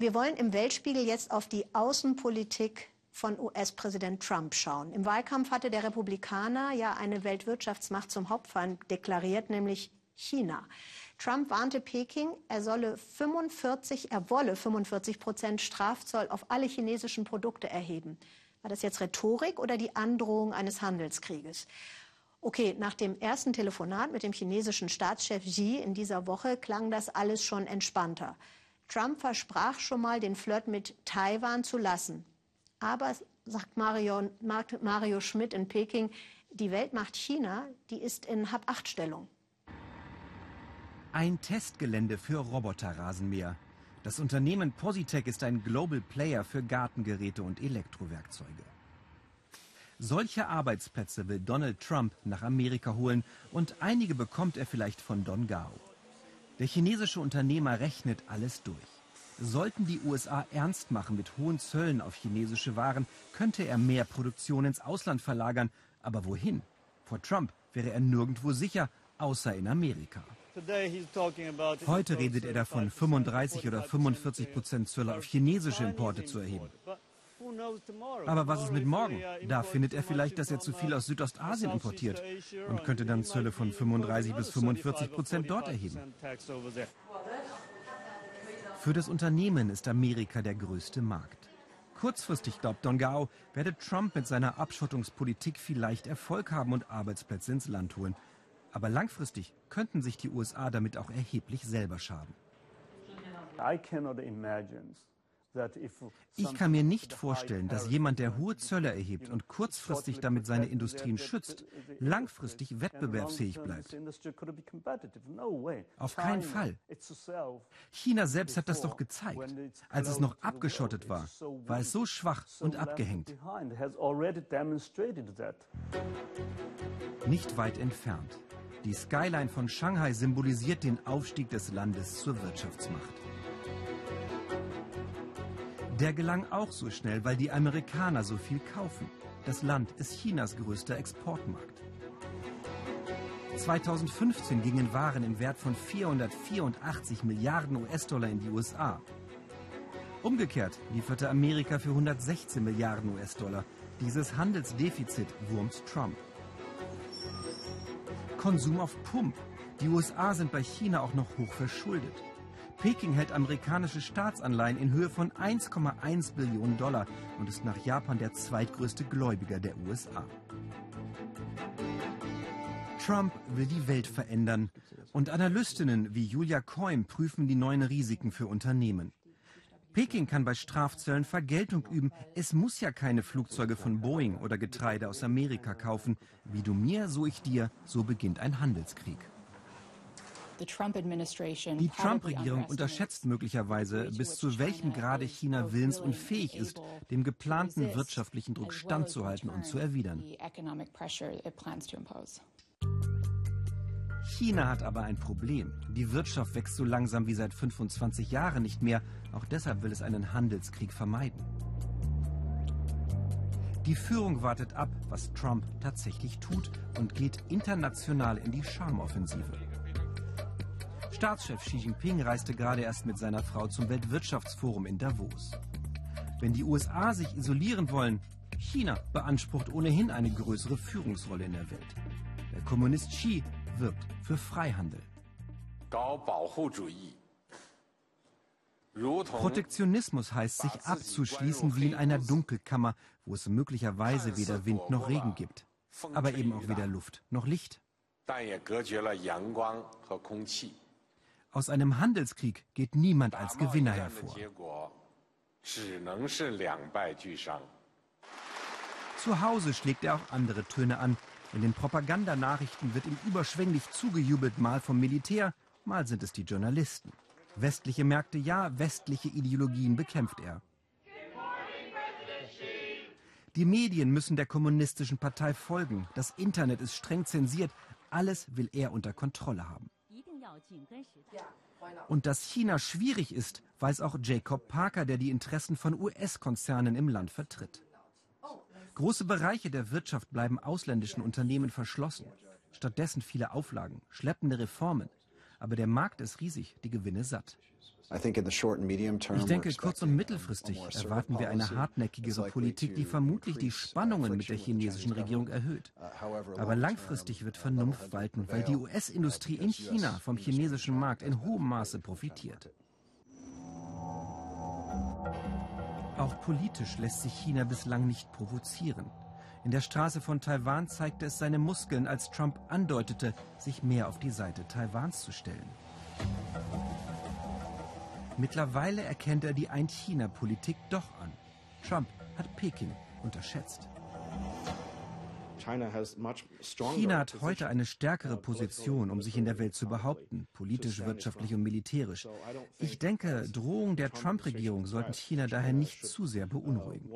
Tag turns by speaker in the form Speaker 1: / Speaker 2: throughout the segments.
Speaker 1: Wir wollen im Weltspiegel jetzt auf die Außenpolitik von US-Präsident Trump schauen. Im Wahlkampf hatte der Republikaner ja eine Weltwirtschaftsmacht zum Hauptfeind deklariert, nämlich China. Trump warnte Peking, er solle 45, er wolle 45 Prozent Strafzoll auf alle chinesischen Produkte erheben. War das jetzt Rhetorik oder die Androhung eines Handelskrieges? Okay, nach dem ersten Telefonat mit dem chinesischen Staatschef Xi in dieser Woche klang das alles schon entspannter. Trump versprach schon mal, den Flirt mit Taiwan zu lassen. Aber, sagt Mario, Mario Schmidt in Peking, die Weltmacht China, die ist in Hab-Acht-Stellung.
Speaker 2: Ein Testgelände für Roboterrasenmäher. Das Unternehmen Positech ist ein Global Player für Gartengeräte und Elektrowerkzeuge. Solche Arbeitsplätze will Donald Trump nach Amerika holen und einige bekommt er vielleicht von Don Gao. Der chinesische Unternehmer rechnet alles durch. Sollten die USA ernst machen mit hohen Zöllen auf chinesische Waren, könnte er mehr Produktion ins Ausland verlagern. Aber wohin? Vor Trump wäre er nirgendwo sicher, außer in Amerika. Heute redet er davon, 35 oder 45 Prozent Zölle auf chinesische Importe zu erheben. Aber was ist mit morgen? Da findet er vielleicht, dass er zu viel aus Südostasien importiert und könnte dann Zölle von 35 bis 45 Prozent dort erheben. Für das Unternehmen ist Amerika der größte Markt. Kurzfristig, glaubt Don Gao, werde Trump mit seiner Abschottungspolitik vielleicht Erfolg haben und Arbeitsplätze ins Land holen. Aber langfristig könnten sich die USA damit auch erheblich selber schaden. Ich kann mir nicht vorstellen, dass jemand, der hohe Zölle erhebt und kurzfristig damit seine Industrien schützt, langfristig wettbewerbsfähig bleibt. Auf keinen Fall. China selbst hat das doch gezeigt. Als es noch abgeschottet war, war es so schwach und abgehängt. Nicht weit entfernt. Die Skyline von Shanghai symbolisiert den Aufstieg des Landes zur Wirtschaftsmacht. Der gelang auch so schnell, weil die Amerikaner so viel kaufen. Das Land ist Chinas größter Exportmarkt. 2015 gingen Waren im Wert von 484 Milliarden US-Dollar in die USA. Umgekehrt lieferte Amerika für 116 Milliarden US-Dollar. Dieses Handelsdefizit wurmt Trump. Konsum auf Pump. Die USA sind bei China auch noch hoch verschuldet. Peking hält amerikanische Staatsanleihen in Höhe von 1,1 Billionen Dollar und ist nach Japan der zweitgrößte Gläubiger der USA. Trump will die Welt verändern und Analystinnen wie Julia Coim prüfen die neuen Risiken für Unternehmen. Peking kann bei Strafzöllen Vergeltung üben. Es muss ja keine Flugzeuge von Boeing oder Getreide aus Amerika kaufen. Wie du mir, so ich dir, so beginnt ein Handelskrieg. Die Trump-Regierung unterschätzt möglicherweise, bis zu welchem Grade China willens und fähig ist, dem geplanten wirtschaftlichen Druck standzuhalten und zu erwidern. China hat aber ein Problem. Die Wirtschaft wächst so langsam wie seit 25 Jahren nicht mehr. Auch deshalb will es einen Handelskrieg vermeiden. Die Führung wartet ab, was Trump tatsächlich tut und geht international in die Charmoffensive. Staatschef Xi Jinping reiste gerade erst mit seiner Frau zum Weltwirtschaftsforum in Davos. Wenn die USA sich isolieren wollen, China beansprucht ohnehin eine größere Führungsrolle in der Welt. Der Kommunist Xi wirbt für Freihandel. Protektionismus heißt, sich abzuschließen wie in einer Dunkelkammer, wo es möglicherweise weder Wind noch Regen gibt, aber eben auch weder Luft noch Licht. Aus einem Handelskrieg geht niemand als Gewinner hervor. Zu Hause schlägt er auch andere Töne an. In den Propagandanachrichten wird ihm überschwänglich zugejubelt, mal vom Militär, mal sind es die Journalisten. Westliche Märkte ja, westliche Ideologien bekämpft er. Die Medien müssen der kommunistischen Partei folgen. Das Internet ist streng zensiert. Alles will er unter Kontrolle haben. Und dass China schwierig ist, weiß auch Jacob Parker, der die Interessen von US-Konzernen im Land vertritt. Große Bereiche der Wirtschaft bleiben ausländischen Unternehmen verschlossen. Stattdessen viele Auflagen, schleppende Reformen. Aber der Markt ist riesig, die Gewinne satt. Ich denke, kurz- und mittelfristig erwarten wir eine hartnäckigere Politik, die vermutlich die Spannungen mit der chinesischen Regierung erhöht. Uh, Aber langfristig wird Vernunft walten, weil die US-Industrie in China vom chinesischen Markt in hohem Maße profitiert. Auch politisch lässt sich China bislang nicht provozieren. In der Straße von Taiwan zeigte es seine Muskeln, als Trump andeutete, sich mehr auf die Seite Taiwans zu stellen. Mittlerweile erkennt er die Ein-China-Politik doch an. Trump hat Peking unterschätzt. China hat heute eine stärkere Position, um sich in der Welt zu behaupten, politisch, wirtschaftlich und militärisch. Ich denke, Drohungen der Trump-Regierung sollten China daher nicht zu sehr beunruhigen.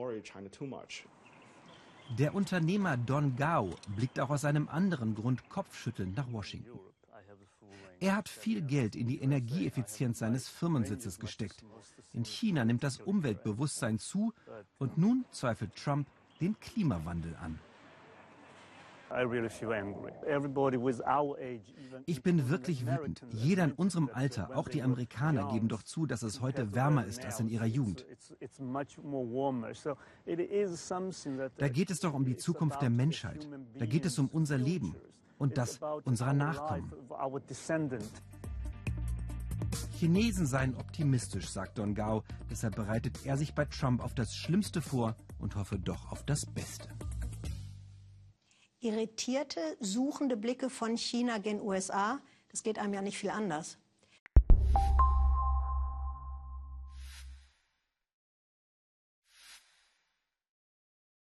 Speaker 2: Der Unternehmer Don Gao blickt auch aus einem anderen Grund kopfschüttelnd nach Washington. Er hat viel Geld in die Energieeffizienz seines Firmensitzes gesteckt. In China nimmt das Umweltbewusstsein zu und nun zweifelt Trump den Klimawandel an. Ich bin wirklich wütend. Jeder in unserem Alter, auch die Amerikaner, geben doch zu, dass es heute wärmer ist als in ihrer Jugend. Da geht es doch um die Zukunft der Menschheit. Da geht es um unser Leben und das unserer Nachkommen. Chinesen seien optimistisch, sagt Don Gao. Deshalb bereitet er sich bei Trump auf das Schlimmste vor und hoffe doch auf das Beste.
Speaker 1: Irritierte, suchende Blicke von China gen USA, das geht einem ja nicht viel anders.